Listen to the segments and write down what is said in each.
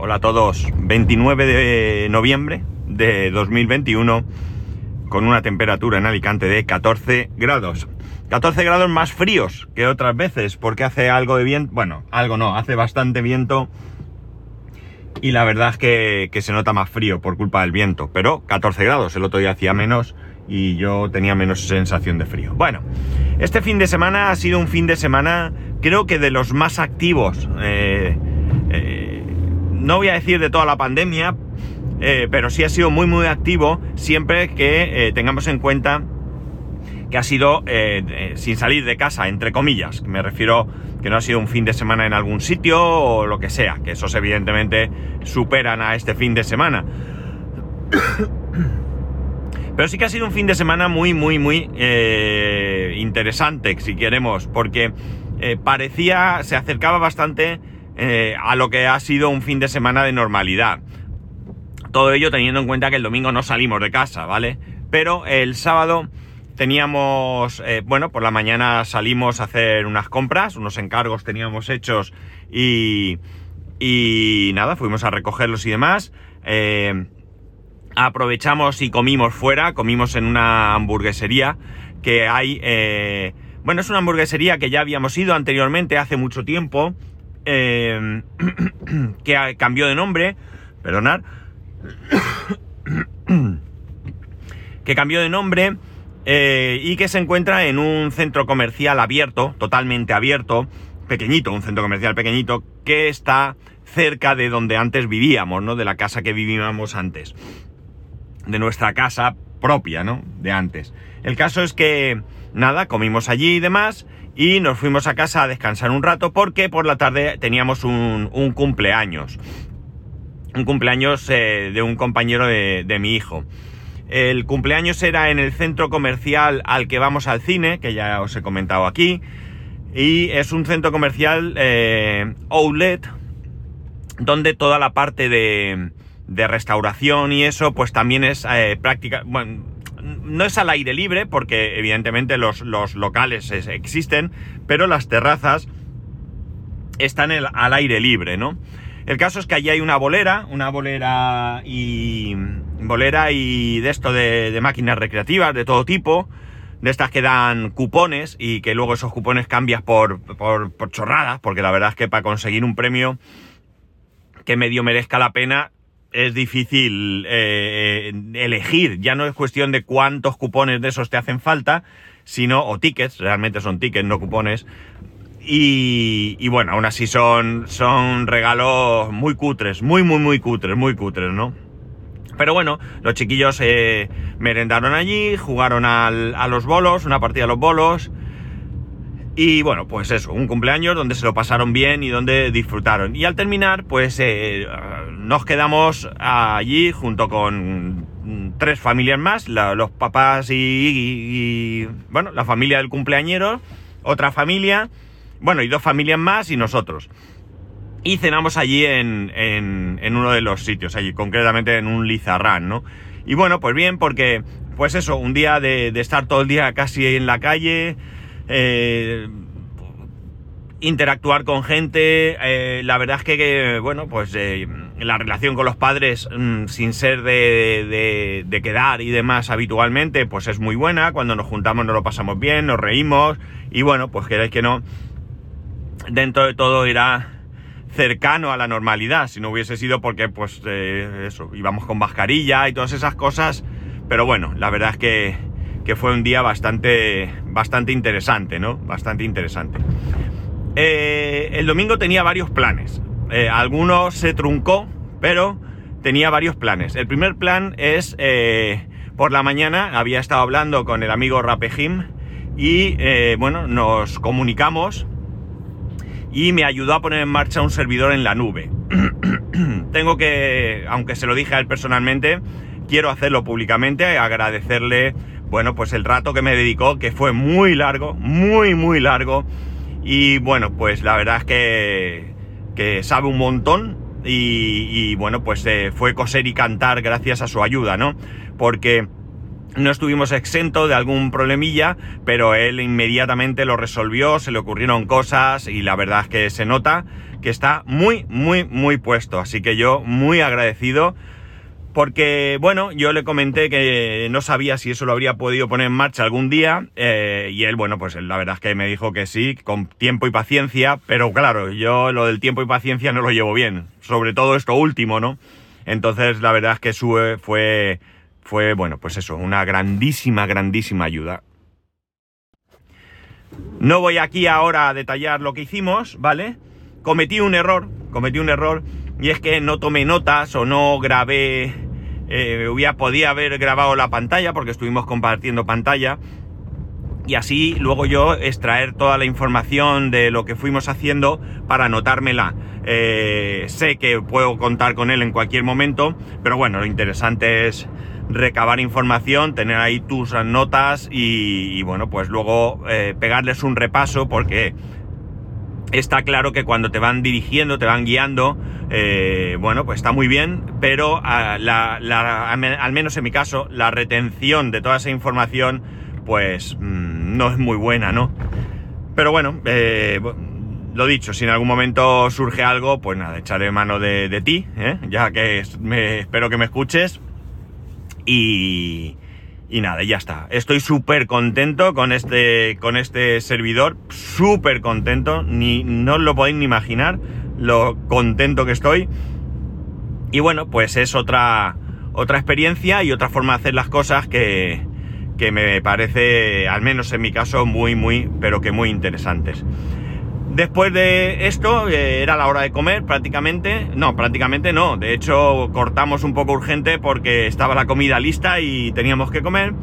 Hola a todos. 29 de noviembre de 2021 con una temperatura en Alicante de 14 grados. 14 grados más fríos que otras veces porque hace algo de viento. Bueno, algo no, hace bastante viento. Y la verdad es que, se nota más frío por culpa del viento. Pero 14 grados, el otro día hacía menos y yo tenía menos sensación de frío. Bueno, este fin de semana ha sido un fin de semana creo que de los más activos. Eh, no voy a decir de toda la pandemia, eh, pero sí ha sido muy muy activo siempre que tengamos en cuenta que ha sido sin salir de casa, entre comillas. Me refiero que no ha sido un fin de semana en algún sitio o lo que sea, que esos evidentemente superan a este fin de semana. Pero sí que ha sido un fin de semana muy, muy, muy eh, interesante, si queremos, porque eh, parecía, se acercaba bastante eh, a lo que ha sido un fin de semana de normalidad. Todo ello teniendo en cuenta que el domingo no salimos de casa, ¿vale? Pero el sábado teníamos, bueno, por la mañana salimos a hacer unas compras, unos encargos teníamos hechos y, y nada, fuimos a recogerlos y demás aprovechamos y comimos fuera, comimos en una hamburguesería que hay... Eh, bueno, es una hamburguesería que ya habíamos ido anteriormente, hace mucho tiempo, eh, que cambió de nombre, perdonad, que cambió de nombre eh, y que se encuentra en un centro comercial abierto, totalmente abierto, pequeñito, un centro comercial pequeñito, que está cerca de donde antes vivíamos, ¿no? De la casa que vivíamos antes de nuestra casa propia, ¿no? De antes. El caso es que, nada, comimos allí y demás, y nos fuimos a casa a descansar un rato porque por la tarde teníamos un, cumpleaños. Un cumpleaños eh, de un compañero de, mi hijo. El cumpleaños era en el centro comercial al que vamos al cine, que ya os he comentado aquí. Y es un centro comercial eh, outlet, donde toda la parte de, de restauración y eso, pues también es eh, práctica. No es al aire libre, porque evidentemente los, locales existen, pero las terrazas están al aire libre, ¿no? El caso es que allí hay una bolera, una bolera y. bolera y de esto de, máquinas recreativas de todo tipo, de estas que dan cupones y que luego esos cupones cambias por, por, por chorradas, porque la verdad es que para conseguir un premio que medio merezca la pena, es difícil eh, elegir. Ya no es cuestión de cuántos cupones de esos te hacen falta, sino, o tickets, realmente son tickets, no cupones. Y, bueno, aún así son, son regalos muy cutres, muy, muy, muy cutres, muy cutres, ¿no? Pero bueno, los chiquillos eh, merendaron allí, jugaron a los bolos, una partida a los bolos. Y bueno, pues eso, un cumpleaños donde se lo pasaron bien y donde disfrutaron. Y al terminar, pues eh, nos quedamos allí junto con tres familias más, los papás y, bueno, la familia del cumpleañero, otra familia, bueno, y dos familias más y nosotros. Y cenamos allí en, en, uno de los sitios, allí concretamente en un Lizarrán, ¿no? Y bueno, pues bien, porque, pues eso, un día de, de estar todo el día casi en la calle, eh, interactuar con gente. Eh, la verdad es que, bueno, pues eh, la relación con los padres, mm, sin ser de, de, quedar y demás habitualmente, pues es muy buena. Cuando nos juntamos nos lo pasamos bien, nos reímos y bueno, pues queréis que no, dentro de todo irá cercano a la normalidad, si no hubiese sido porque pues eso, íbamos con mascarilla y todas esas cosas, pero bueno, la verdad es que, que fue un día bastante, bastante interesante, ¿no? Bastante interesante. Eh, el domingo tenía varios planes. Eh, algunos se truncó, pero tenía varios planes. El primer plan es, eh, por la mañana había estado hablando con el amigo Rapejim y bueno, nos comunicamos y me ayudó a poner en marcha un servidor en la nube. Tengo que, aunque se lo dije a él personalmente, quiero hacerlo públicamente, agradecerle, bueno, pues el rato que me dedicó, que fue muy largo, muy, muy largo y bueno, pues la verdad es que, sabe un montón y, bueno, pues eh, fue coser y cantar gracias a su ayuda, ¿no? Porque no estuvimos exentos de algún problemilla, pero él inmediatamente lo resolvió, se le ocurrieron cosas y la verdad es que se nota que está muy, muy, muy puesto. Así que yo muy agradecido porque, bueno, yo le comenté que no sabía si eso lo habría podido poner en marcha algún día eh, y él, bueno, pues la verdad es que me dijo que sí, con tiempo y paciencia, pero claro, yo lo del tiempo y paciencia no lo llevo bien, sobre todo esto último, ¿no? Entonces, la verdad es que sube fue fue, bueno, pues eso, una grandísima, grandísima ayuda. No voy aquí ahora a detallar lo que hicimos, ¿vale? Cometí un error, cometí un error, y es que no tomé notas o no grabé, eh, hubiera, podía haber grabado la pantalla porque estuvimos compartiendo pantalla, y así luego yo extraer toda la información de lo que fuimos haciendo para anotármela. Eh, sé que puedo contar con él en cualquier momento, pero bueno, lo interesante es recabar información, tener ahí tus notas y, bueno, pues luego eh, pegarles un repaso porque está claro que cuando te van dirigiendo, te van guiando, eh, bueno, pues está muy bien, pero ah, al menos en mi caso, la retención de toda esa información, pues mm, no es muy buena, ¿no? Pero bueno, eh, lo dicho, si en algún momento surge algo, pues nada, echaré mano de, ti, ya que espero que me escuches y, y nada, ya está. Estoy súper contento con este, con este servidor, súper contento, ni, no os lo podéis ni imaginar lo contento que estoy. Y bueno, pues es otra, otra experiencia y otra forma de hacer las cosas que, que me parece, al menos en mi caso, muy, muy, pero que muy interesantes. Después de esto, eh, era la hora de comer prácticamente. No, prácticamente no. De hecho, cortamos un poco urgente porque estaba la comida lista y teníamos que comer.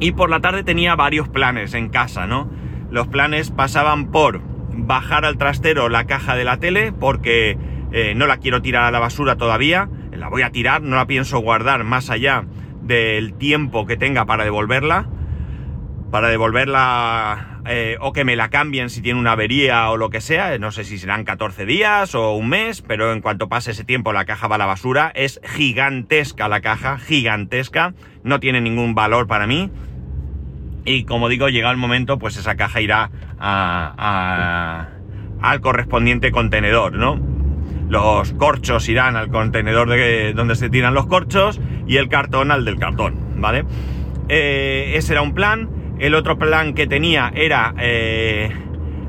Y por la tarde tenía varios planes en casa, ¿no? Los planes pasaban por bajar al trastero la caja de la tele porque eh, no la quiero tirar a la basura todavía. La voy a tirar, no la pienso guardar más allá del tiempo que tenga para devolverla. Para devolverla eh, o que me la cambien si tiene una avería o lo que sea, no sé si serán 14 días o un mes, pero en cuanto pase ese tiempo la caja va a la basura, es gigantesca la caja, gigantesca, no tiene ningún valor para mí. Y como digo, llega el momento, pues esa caja irá al correspondiente contenedor, ¿no? Los corchos irán al contenedor de donde se tiran los corchos y el cartón al del cartón, ¿vale? Eh, ese era un plan. El otro plan que tenía era eh,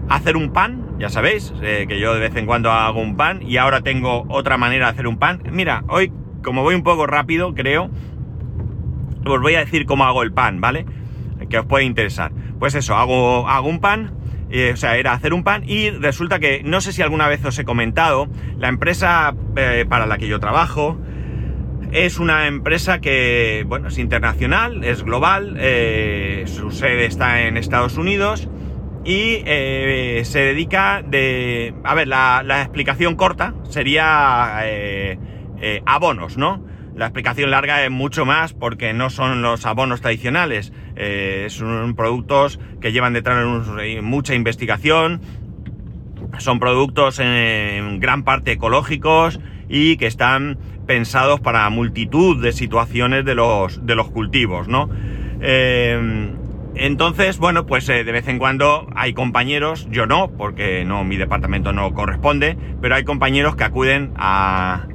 hacer un pan, ya sabéis, eh, que yo de vez en cuando hago un pan y ahora tengo otra manera de hacer un pan. Mira, hoy como voy un poco rápido, creo, os voy a decir cómo hago el pan, ¿vale? Que os puede interesar. Pues eso, hago, hago un pan, eh, o sea, era hacer un pan y resulta que, no sé si alguna vez os he comentado, la empresa para la que yo trabajo, es una empresa que, bueno, es internacional, es global, eh, su sede está en Estados Unidos y eh, se dedica de... A ver, la, explicación corta sería eh, abonos, ¿no? La explicación larga es mucho más porque no son los abonos tradicionales, son productos que llevan detrás mucha investigación, son productos en gran parte ecológicos y que están pensados para multitud de situaciones de los, de los cultivos, ¿no? Eh, entonces, bueno, pues eh, de vez en cuando hay compañeros, yo no, porque no, mi departamento no corresponde, pero hay compañeros que acuden a,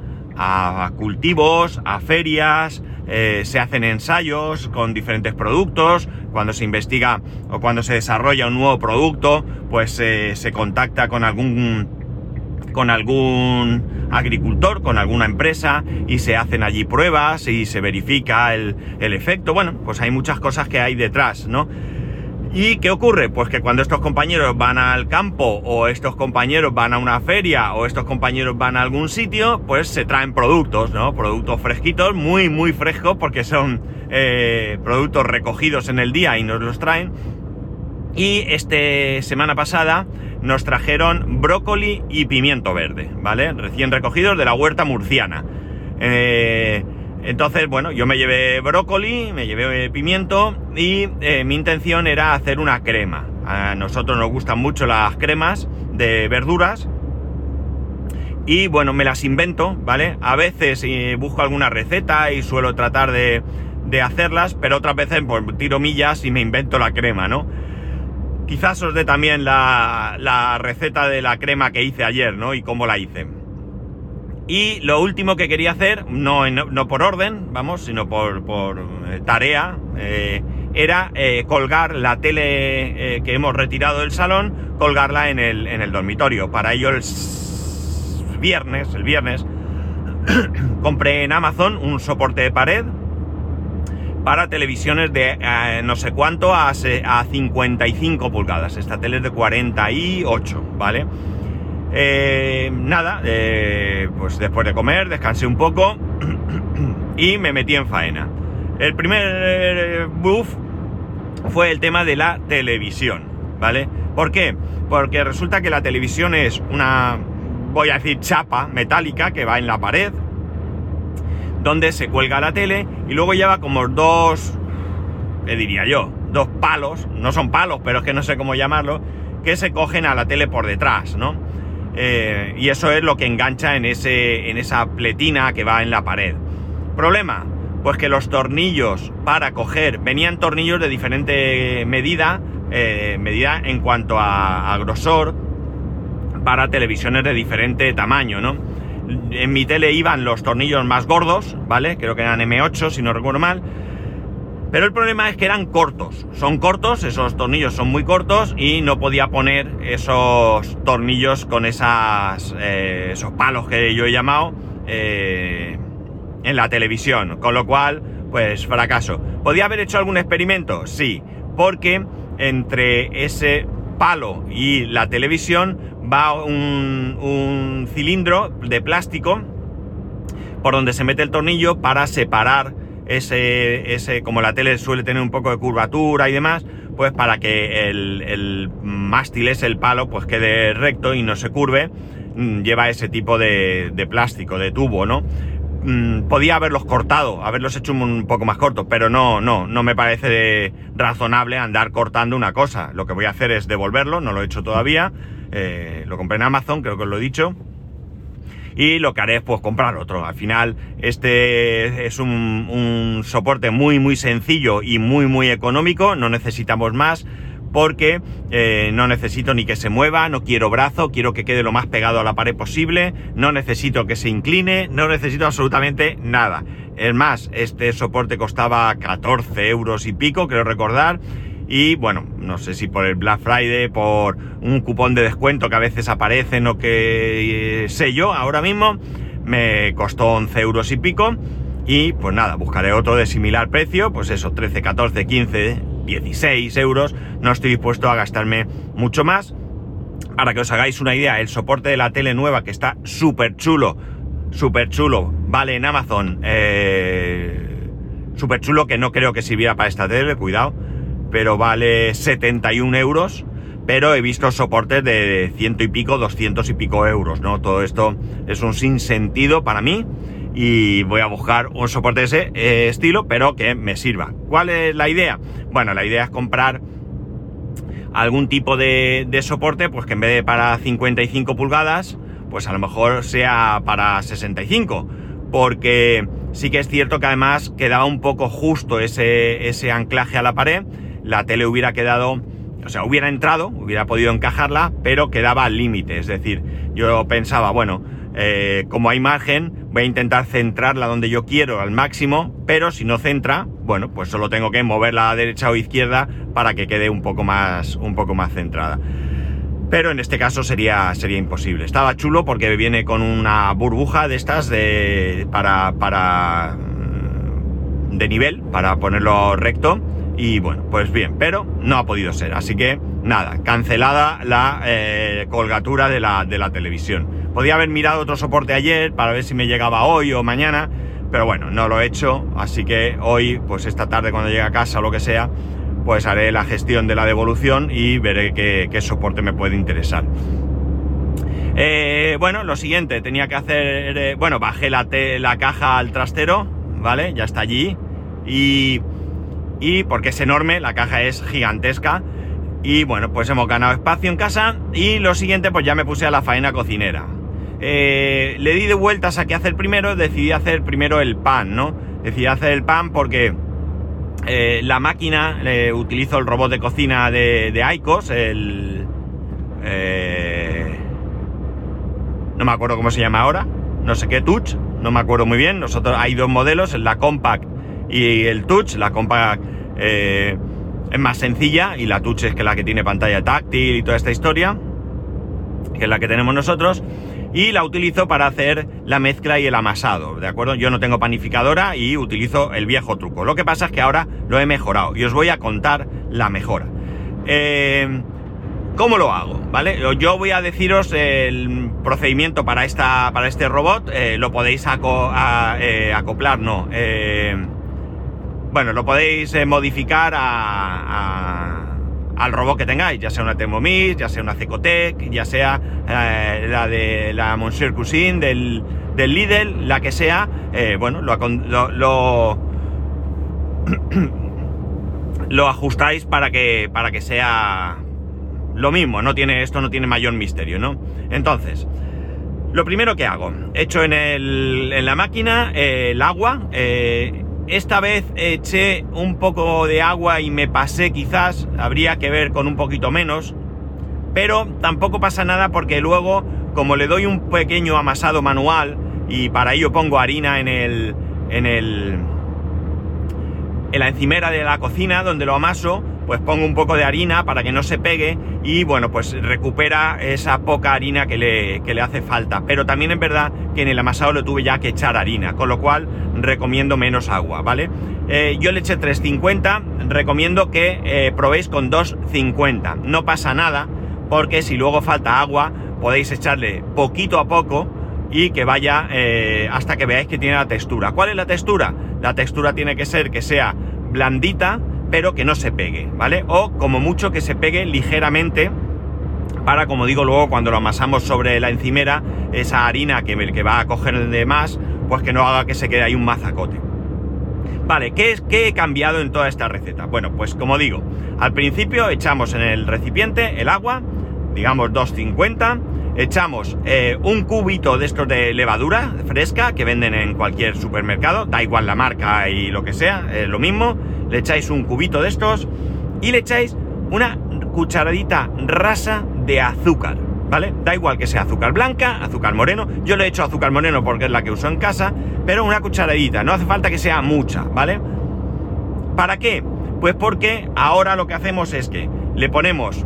cultivos, a ferias, eh, se hacen ensayos con diferentes productos, cuando se investiga o cuando se desarrolla un nuevo producto, pues se contacta con algún con algún agricultor, con alguna empresa y se hacen allí pruebas y se verifica el, efecto. Bueno, pues hay muchas cosas que hay detrás, ¿no? ¿Y qué ocurre? Pues que cuando estos compañeros van al campo o estos compañeros van a una feria o estos compañeros van a algún sitio, pues se traen productos, ¿no? Productos fresquitos, muy, muy frescos porque son eh, productos recogidos en el día y nos los traen. Y este semana pasada nos trajeron brócoli y pimiento verde, ¿vale? Recién recogidos de la huerta murciana. Eh, entonces, bueno, yo me llevé brócoli, me llevé pimiento y eh, mi intención era hacer una crema. A nosotros nos gustan mucho las cremas de verduras. Y bueno, me las invento, ¿vale? A veces eh, busco alguna receta y suelo tratar de, de hacerlas, pero otras veces pues tiro millas y me invento la crema, ¿no? Quizás os dé también la, receta de la crema que hice ayer, ¿no? Y cómo la hice. Y lo último que quería hacer, no, no por orden, vamos, sino por, por eh, tarea, eh, era eh, colgar la tele que hemos retirado del salón, colgarla en el, en el dormitorio. Para ello el viernes, el viernes, compré en Amazon un soporte de pared para televisiones de no sé cuánto a, a 55 pulgadas. Esta tele es de 48, ¿vale? Eh, nada, eh, pues después de comer descansé un poco y me metí en faena. El primer eh, buff fue el tema de la televisión, ¿vale? ¿Por qué? Porque resulta que la televisión es una, voy a decir, chapa metálica que va en la pared, donde se cuelga la tele y luego lleva como dos, ¿qué diría yo? Dos palos, no son palos, pero es que no sé cómo llamarlo, que se cogen a la tele por detrás, ¿no? Eh, y eso es lo que engancha en, ese, en esa pletina que va en la pared. Problema, pues que los tornillos para coger, venían tornillos de diferente medida, eh, medida en cuanto a, grosor, para televisiones de diferente tamaño, ¿no? En mi tele iban los tornillos más gordos, ¿vale? Creo que eran M8, si no recuerdo mal pero el problema es que eran cortos. Son cortos, esos tornillos son muy cortos y no podía poner esos tornillos con esas, eh, esos palos que yo he llamado eh, en la televisión. Con lo cual, pues fracaso. ¿Podía haber hecho algún experimento? Sí, porque entre ese palo y la televisión va un, cilindro de plástico por donde se mete el tornillo para separar ese, ese, como la tele suele tener un poco de curvatura y demás, pues para que el, el mástil, ese, el palo, pues quede recto y no se curve, mm, lleva ese tipo de, de plástico, de tubo, ¿no? Mm, podía haberlos cortado, haberlos hecho un poco más cortos, pero no, no, no me parece razonable andar cortando una cosa. Lo que voy a hacer es devolverlo, no lo he hecho todavía, eh, lo compré en Amazon, creo que os lo he dicho, y lo que haré es pues comprar otro. Al final este es un, soporte muy muy sencillo y muy muy económico, no necesitamos más porque eh, no necesito ni que se mueva, no quiero brazo, quiero que quede lo más pegado a la pared posible, no necesito que se incline, no necesito absolutamente nada. Es más, este soporte costaba 14 euros y pico, creo recordar, y bueno, no sé si por el Black Friday, por un cupón de descuento que a veces aparecen o que eh, sé yo ahora mismo, me costó 11 euros y pico. Y pues nada, buscaré otro de similar precio, pues eso, 13, 14, 15, 16 euros. No estoy dispuesto a gastarme mucho más. Para que os hagáis una idea, el soporte de la tele nueva que está súper chulo, súper chulo, vale en Amazon, eh, súper chulo que no creo que sirviera para esta tele, cuidado pero vale 71 euros. Pero he visto soportes de ciento y pico, 200 y pico euros, ¿no? Todo esto es un sinsentido para mí y voy a buscar un soporte de ese eh, estilo, pero que me sirva. ¿Cuál es la idea? Bueno, la idea es comprar algún tipo de, soporte, pues que en vez de para 55 pulgadas, pues a lo mejor sea para 65. Porque sí que es cierto que además quedaba un poco justo ese anclaje a la pared la tele hubiera quedado, o sea, hubiera entrado, hubiera podido encajarla, pero quedaba al límite. Es decir, yo pensaba, bueno, eh, como hay margen, voy a intentar centrarla donde yo quiero al máximo, pero si no centra, bueno, pues solo tengo que moverla a derecha o izquierda para que quede un poco más, un poco más centrada. Pero en este caso sería, sería imposible. Estaba chulo porque viene con una burbuja de estas de, para, para, de nivel, para ponerlo recto y bueno, pues bien, pero no ha podido ser. Así que nada, cancelada la eh, colgatura de la, de la televisión. Podía haber mirado otro soporte ayer para ver si me llegaba hoy o mañana, pero bueno, no lo he hecho. Así que hoy, pues esta tarde cuando llegue a casa o lo que sea, pues haré la gestión de la devolución y veré qué, soporte me puede interesar. Eh, bueno, lo siguiente, tenía que hacer, eh, bueno, bajé la, la caja al trastero, ¿vale? Ya está allí. Y y porque es enorme, la caja es gigantesca. Y bueno, pues hemos ganado espacio en casa y lo siguiente pues ya me puse a la faena cocinera. Eh, le di de vueltas a qué hacer primero, decidí hacer primero el pan, ¿no? Decidí hacer el pan porque eh, la máquina, eh, utilizo el robot de cocina de, de Icos, el... eh, no me acuerdo cómo se llama ahora, no sé qué Touch, no me acuerdo muy bien. Nosotros hay dos modelos, la Compact y el Touch. La Compact eh, es más sencilla y la Touch es que la que tiene pantalla táctil y toda esta historia, que es la que tenemos nosotros. Y la utilizo para hacer la mezcla y el amasado, ¿de acuerdo? Yo no tengo panificadora y utilizo el viejo truco. Lo que pasa es que ahora lo he mejorado y os voy a contar la mejora. Eh, ¿Cómo lo hago? ¿Vale? Yo voy a deciros el procedimiento para, esta, para este robot. Eh, lo podéis eh, acoplar, no. Bueno, lo podéis eh, modificar a- al robot que tengáis, ya sea una Thermomix, ya sea una Cecotec, ya sea eh, la de la Monsieur Cuisine del, del Lidl, la que sea. eh, bueno, lo, lo- lo ajustáis para que, para que sea lo mismo, no tiene, esto no tiene mayor misterio, ¿no? Entonces, lo primero que hago, echo en, el, en la máquina el agua, eh, esta vez eché un poco de agua y me pasé quizás, habría que ver con un poquito menos, pero tampoco pasa nada porque luego, como le doy un pequeño amasado manual y para ello pongo harina en el, en el, en la encimera de la cocina donde lo amaso, pues pongo un poco de harina para que no se pegue y bueno, pues recupera esa poca harina que le, que le hace falta. Pero también es verdad que en el amasado le tuve ya que echar harina, con lo cual recomiendo menos agua, ¿vale? Eh, yo le eché 350, recomiendo que eh, probéis con 250. No pasa nada, porque si luego falta agua, podéis echarle poquito a poco y que vaya eh, hasta que veáis que tiene la textura. ¿Cuál es la textura? La textura tiene que ser que sea blandita, pero que no se pegue, ¿vale? O como mucho que se pegue ligeramente para, como digo luego, cuando lo amasamos sobre la encimera, esa harina que, va a coger de más, pues que no haga que se quede ahí un mazacote. Vale, ¿qué, es, ¿qué he cambiado en toda esta receta? Bueno, pues como digo, al principio echamos en el recipiente el agua, digamos 250, echamos eh, un cubito de estos de levadura fresca que venden en cualquier supermercado, da igual la marca y lo que sea, es lo mismo, le echáis un cubito de estos y le echáis una cucharadita rasa de azúcar, ¿vale? Da igual que sea azúcar blanca, azúcar moreno, yo le he hecho azúcar moreno porque es la que uso en casa, pero una cucharadita, no hace falta que sea mucha, ¿vale? ¿Para qué? Pues porque ahora lo que hacemos es que le ponemos,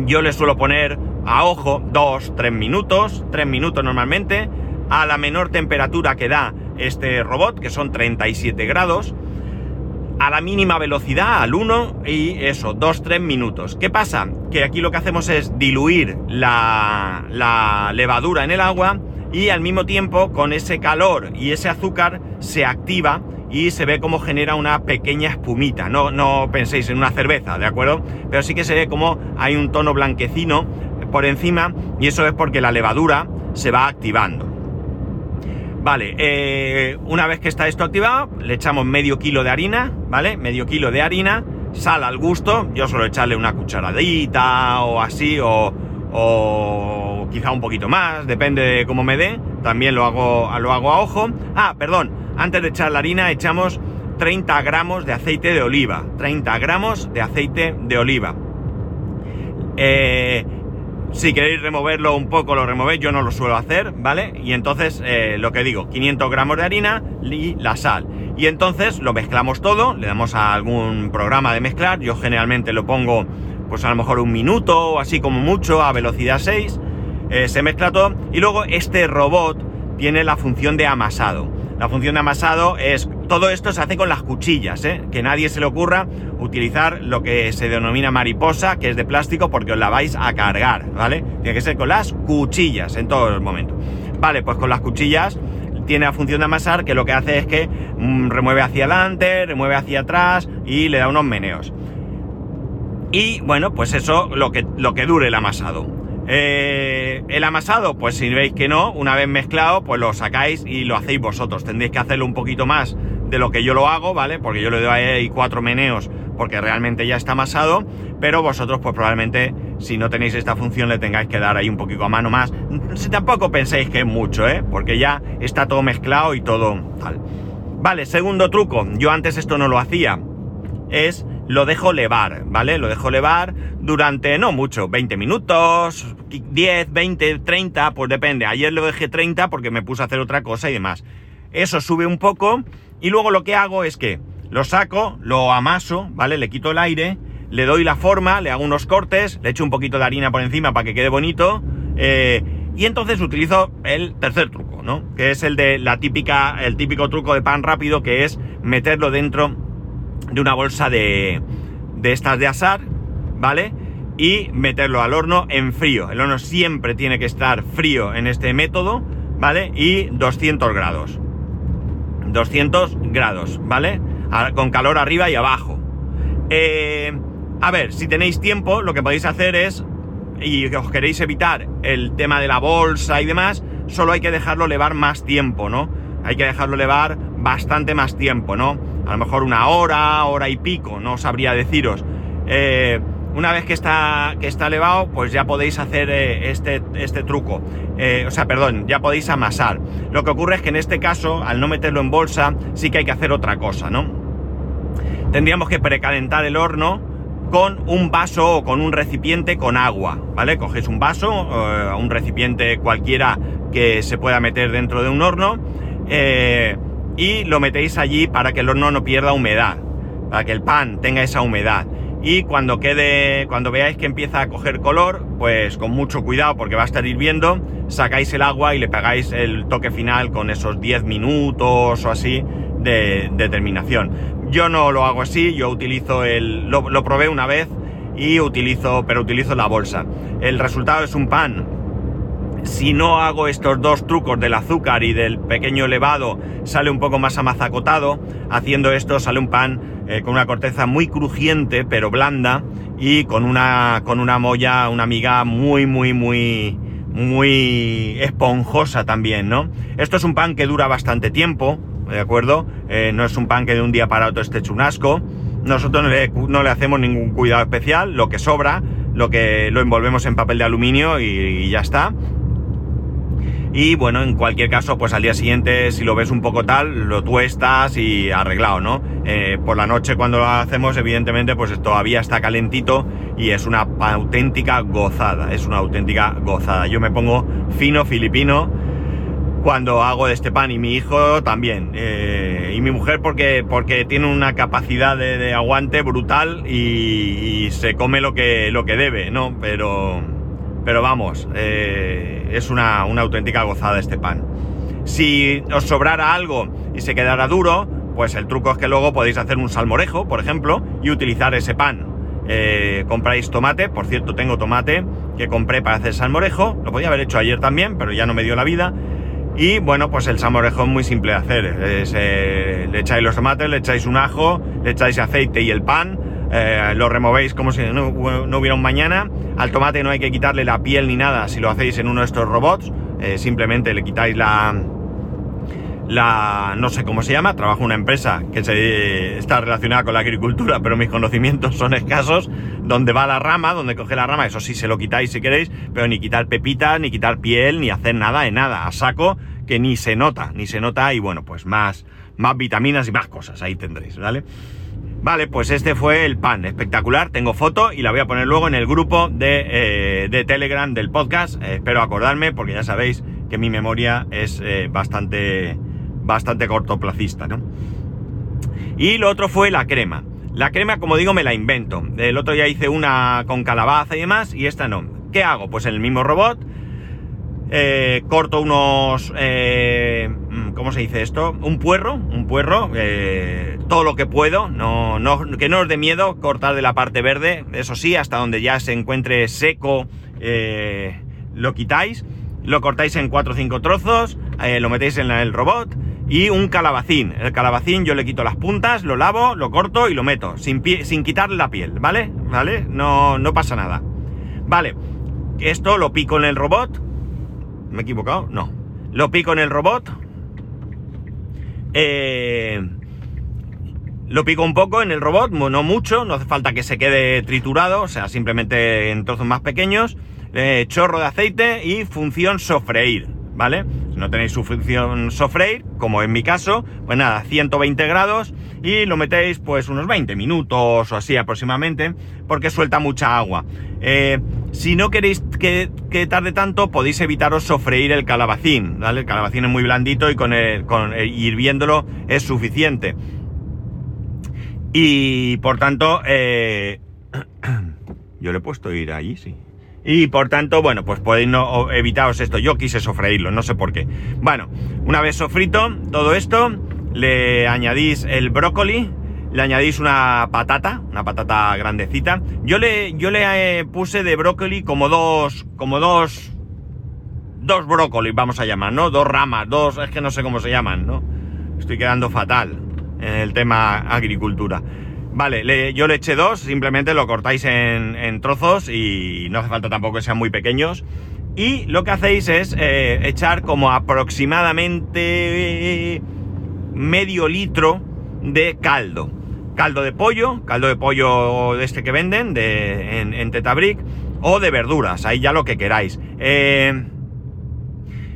yo le suelo poner a ojo 2, 3 minutos, 3 minutos normalmente, a la menor temperatura que da este robot, que son 37 grados, a la mínima velocidad, al 1, y eso, 2-3 minutos. ¿Qué pasa? Que aquí lo que hacemos es diluir la, levadura en el agua y al mismo tiempo con ese calor y ese azúcar se activa y se ve como genera una pequeña espumita. No, no penséis en una cerveza, ¿de acuerdo? Pero sí que se ve como hay un tono blanquecino por encima y eso es porque la levadura se va activando. Vale, eh, una vez que está esto activado, le echamos medio kilo de harina, ¿vale? Medio kilo de harina, sal al gusto, yo suelo echarle una cucharadita o así, o, o quizá un poquito más, depende de cómo me dé, también lo hago, lo hago a ojo. Ah, perdón, antes de echar la harina echamos 30 gramos de aceite de oliva, 30 gramos de aceite de oliva. Eh, si queréis removerlo un poco, lo removéis, yo no lo suelo hacer, ¿vale? Y entonces, eh, lo que digo, 500 gramos de harina y la sal. Y entonces lo mezclamos todo, le damos a algún programa de mezclar, yo generalmente lo pongo pues a lo mejor un minuto o así como mucho a velocidad 6, eh, se mezcla todo y luego este robot tiene la función de amasado. La función de amasado es, todo esto se hace con las cuchillas, ¿eh? que nadie se le ocurra utilizar lo que se denomina mariposa, que es de plástico, porque os la vais a cargar, ¿vale? Tiene que ser con las cuchillas en todo el momento. Vale, pues con las cuchillas tiene la función de amasar, que lo que hace es que mmm, remueve hacia adelante, remueve hacia atrás y le da unos meneos. Y bueno, pues eso lo que, lo que dure el amasado. Eh, el amasado, pues si veis que no, una vez mezclado, pues lo sacáis y lo hacéis vosotros. Tendréis que hacerlo un poquito más de lo que yo lo hago, ¿vale? Porque yo le doy ahí cuatro meneos porque realmente ya está amasado, pero vosotros pues probablemente si no tenéis esta función le tengáis que dar ahí un poquito a mano más. Si tampoco penséis que es mucho, ¿eh? Porque ya está todo mezclado y todo tal. Vale, segundo truco. Yo antes esto no lo hacía. es lo dejo levar, ¿vale? Lo dejo levar durante, no mucho, 20 minutos, 10, 20, 30, pues depende. Ayer lo dejé 30 porque me puse a hacer otra cosa y demás. Eso sube un poco y luego lo que hago es que lo saco, lo amaso, ¿vale? Le quito el aire, le doy la forma, le hago unos cortes, le echo un poquito de harina por encima para que quede bonito. Eh, y entonces utilizo el tercer truco, ¿no? Que es el de la típica, el típico truco de pan rápido, que es meterlo dentro de una bolsa de, de estas de asar, ¿vale? Y meterlo al horno en frío. El horno siempre tiene que estar frío en este método, ¿vale? Y 200 grados. 200 grados, ¿vale? Con calor arriba y abajo. Eh, a ver, si tenéis tiempo, lo que podéis hacer es y os queréis evitar el tema de la bolsa y demás, solo hay que dejarlo levar más tiempo, ¿no? Hay que dejarlo levar bastante más tiempo, ¿no? A lo mejor una hora, hora y pico, no sabría deciros. Eh, una vez que está, que está elevado, pues ya podéis hacer eh, este, este truco. Eh, o sea, perdón, ya podéis amasar. Lo que ocurre es que en este caso, al no meterlo en bolsa, sí que hay que hacer otra cosa, ¿no? Tendríamos que precalentar el horno con un vaso o con un recipiente con agua, ¿vale? Cogéis un vaso, eh, un recipiente cualquiera que se pueda meter dentro de un horno y lo metéis allí para que el horno no pierda humedad, para que el pan tenga esa humedad. Y cuando quede, cuando veáis que empieza a coger color, pues con mucho cuidado porque va a estar hirviendo, sacáis el agua y le pegáis el toque final con esos 10 minutos o así de, de terminación. Yo no lo hago así, yo utilizo el... Lo, probé una vez y utilizo, pero utilizo la bolsa. El resultado es un pan. Si no hago estos dos trucos del azúcar y del pequeño elevado, sale un poco más amazacotado. Haciendo esto sale un pan eh, con una corteza muy crujiente, pero blanda, y con una, con una molla, una miga muy, muy, muy, muy esponjosa también, ¿no? Esto es un pan que dura bastante tiempo, ¿de acuerdo? Eh, no es un pan que de un día para otro esté hecho un asco. Nosotros no le, hacemos ningún cuidado especial, lo que sobra, lo que lo envolvemos en papel de aluminio y, ya está. Y bueno, en cualquier caso, pues al día siguiente, si lo ves un poco tal, lo tuestas y arreglado, ¿no? Eh, por la noche cuando lo hacemos, evidentemente, pues todavía está calentito y es una auténtica gozada, es una auténtica gozada. Yo me pongo fino filipino cuando hago este pan y mi hijo también. Eh, y mi mujer porque, porque tiene una capacidad de, aguante brutal y, se come lo que, lo que debe, ¿no? Pero, pero vamos, eh, es una, una auténtica gozada este pan. Si os sobrara algo y se quedara duro, pues el truco es que luego podéis hacer un salmorejo, por ejemplo, y utilizar ese pan. Eh, compráis tomate, por cierto tengo tomate que compré para hacer salmorejo, lo podía haber hecho ayer también, pero ya no me dio la vida. Y bueno, pues el salmorejo es muy simple de hacer. Eh, le echáis los tomates, le echáis un ajo, le echáis aceite y el pan, eh, lo removéis como si no, hubiera un mañana. Al tomate no hay que quitarle la piel ni nada si lo hacéis en uno de estos robots. Eh, simplemente le quitáis la, la, no sé cómo se llama, trabajo en una empresa que se, está relacionada con la agricultura, pero mis conocimientos son escasos, donde va la rama, donde coge la rama, eso sí se lo quitáis si queréis, pero ni quitar pepitas, ni quitar piel, ni hacer nada de nada, a saco, que ni se nota, ni se nota, y bueno, pues más, más vitaminas y más cosas, ahí tendréis, ¿vale? Vale, pues este fue el pan, espectacular, tengo foto y la voy a poner luego en el grupo de, eh, Telegram del podcast, eh, espero acordarme porque ya sabéis que mi memoria es eh, bastante bastante cortoplacista, ¿no? Y lo otro fue la crema. La crema, como digo, me la invento. El otro ya hice una con calabaza y demás, y esta no. ¿Qué hago? Pues en el mismo robot eh, corto unos... Eh, ¿Cómo se dice esto? Un puerro, un puerro, eh, todo lo que puedo, no, no, que no os dé miedo cortar de la parte verde, eso sí, hasta donde ya se encuentre seco, lo quitáis, lo cortáis en 4 o 5 trozos, lo metéis en el robot, y un calabacín. El calabacín yo le quito las puntas, lo lavo, lo corto y lo meto, sin, sin quitarle la piel, ¿vale? ¿Vale? No, no pasa nada. Vale, esto lo pico en el robot. ¿Me he equivocado? No. Lo pico en el robot. Eh, lo pico un poco en el robot, no mucho, no hace falta que se quede triturado, o sea, simplemente en trozos más pequeños. chorro de aceite y función sofreír, ¿vale? No tenéis suficiencia sofreír, como en mi caso, pues nada, 120 grados y lo metéis pues unos 20 minutos o así aproximadamente, porque suelta mucha agua. Eh, si no queréis que, tarde tanto, podéis evitaros sofreír el calabacín, ¿vale? El calabacín es muy blandito y con, el, con hirviéndolo es suficiente. Y por tanto, eh, yo le he puesto ir ahí, sí. Y por tanto, bueno, pues podéis no, evitaros esto. Yo quise sofreírlo, no sé por qué. Bueno, una vez sofrito todo esto, le añadís el brócoli, le añadís una patata, una patata grandecita. Yo le, yo le eh, puse de brócoli como dos, como dos, dos brócolis, vamos a llamar, ¿no? Dos ramas, dos, es que no sé cómo se llaman, ¿no? Estoy quedando fatal en el tema agricultura. Vale, yo le eché dos, simplemente lo cortáis en, trozos y no hace falta tampoco que sean muy pequeños. Y lo que hacéis es eh, echar como aproximadamente medio litro de caldo. Caldo de pollo, caldo de pollo de este que venden de, en, Tetabric, o de verduras, ahí ya lo que queráis. Eh,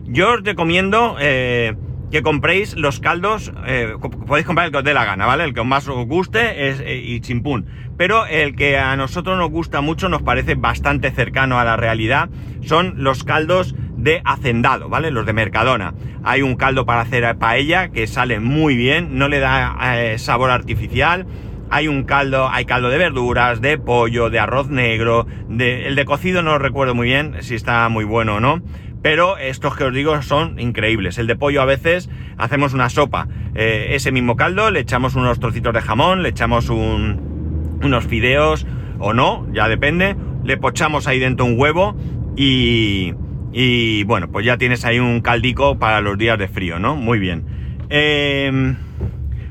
yo os recomiendo eh, que compréis los caldos, eh, podéis comprar el que os dé la gana, ¿vale? El que más os guste es eh, y chimpún. Pero el que a nosotros nos gusta mucho, nos parece bastante cercano a la realidad, son los caldos de hacendado, ¿vale? Los de Mercadona. Hay un caldo para hacer paella que sale muy bien, no le da eh, sabor artificial. Hay un caldo, hay caldo de verduras, de pollo, de arroz negro, de, el de cocido no recuerdo muy bien si está muy bueno o no pero estos que os digo son increíbles. El de pollo a veces hacemos una sopa, eh, ese mismo caldo, le echamos unos trocitos de jamón, le echamos unos fideos o no, ya depende, le pochamos ahí dentro un huevo y, y bueno, pues ya tienes ahí un caldico para los días de frío, ¿no? Muy bien. Em,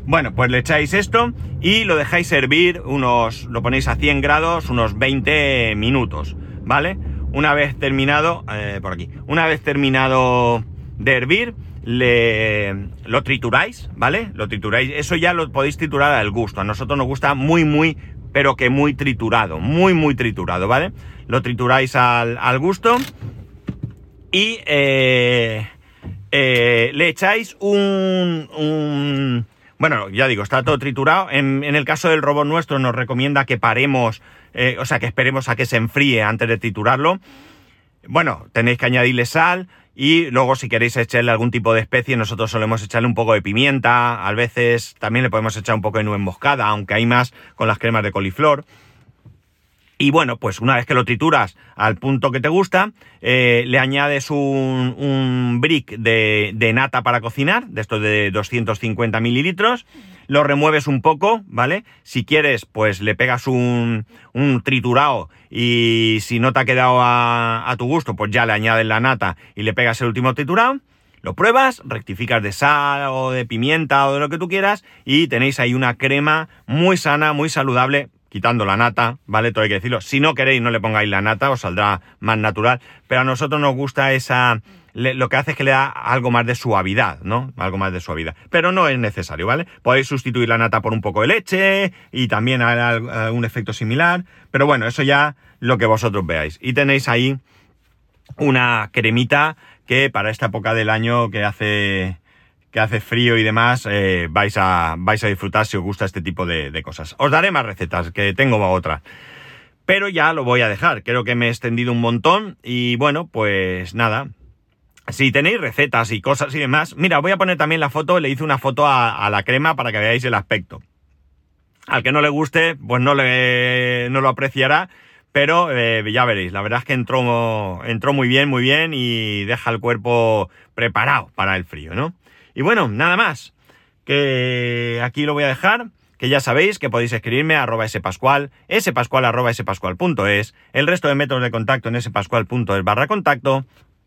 bueno, pues le echáis esto y lo dejáis hervir unos, lo ponéis a 100 grados unos 20 minutos, ¿vale? Una vez terminado, eh, por aquí, una vez terminado de hervir, lo trituráis, ¿vale? Lo trituráis, eso ya lo podéis triturar al gusto. A nosotros nos gusta muy, muy, pero que muy triturado, muy, muy triturado, ¿vale? Lo trituráis al, gusto y eh, eh, le echáis un, un, Bueno, ya digo, está todo triturado. En, en el caso del robot nuestro nos recomienda que paremos eh, o sea que esperemos a que se enfríe antes de triturarlo. Bueno, tenéis que añadirle sal y luego si queréis echarle algún tipo de especie, nosotros solemos echarle un poco de pimienta, a veces también le podemos echar un poco de nuez moscada, aunque hay más con las cremas de coliflor. Y bueno, pues una vez que lo trituras al punto que te gusta, eh, le añades un, brick de, de, nata para cocinar, de estos de 250 mililitros, lo remueves un poco, ¿vale? Si quieres, pues le pegas un, un triturado y si no te ha quedado a, a tu gusto, pues ya le añades la nata y le pegas el último triturado. Lo pruebas, rectificas de sal o de pimienta o de lo que tú quieras y tenéis ahí una crema muy sana, muy saludable, quitando la nata, ¿vale? Todo hay que decirlo. Si no queréis, no le pongáis la nata, os saldrá más natural. Pero a nosotros nos gusta esa... lo que hace es que le da algo más de suavidad, ¿no? Algo más de suavidad. Pero no es necesario, ¿vale? Podéis sustituir la nata por un poco de leche y también hará un efecto similar. Pero bueno, eso ya lo que vosotros veáis. Y tenéis ahí una cremita que para esta época del año que hace que hace frío y demás, eh, vais, a, vais a disfrutar si os gusta este tipo de, cosas. Os daré más recetas, que tengo otra. Pero ya lo voy a dejar, creo que me he extendido un montón y bueno, pues nada. Si tenéis recetas y cosas y demás, mira, voy a poner también la foto, le hice una foto a, la crema para que veáis el aspecto. Al que no le guste, pues no, le, lo apreciará, pero eh, ya veréis, la verdad es que entró, entró muy bien, muy bien y deja el cuerpo preparado para el frío, ¿no? Y bueno, nada más. Que aquí lo voy a dejar. Que ya sabéis que podéis escribirme a arroba spascual, spascual arroba spascual.es, el resto de métodos de contacto en spascual.es barra contacto.